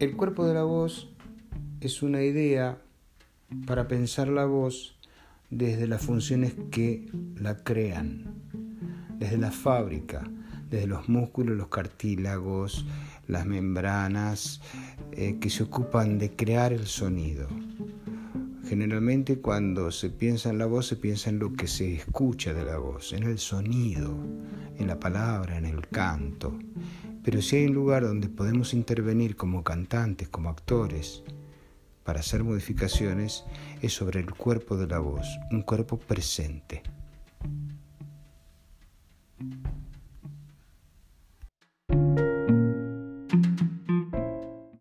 El cuerpo de la voz es una idea para pensar la voz desde las funciones que la crean, desde la fábrica, desde los músculos, los cartílagos, las membranas eh, que se ocupan de crear el sonido. Generalmente cuando se piensa en la voz se piensa en lo que se escucha de la voz, en el sonido, en la palabra, en el canto. Pero si hay un lugar donde podemos intervenir como cantantes, como actores, para hacer modificaciones, es sobre el cuerpo de la voz, un cuerpo presente.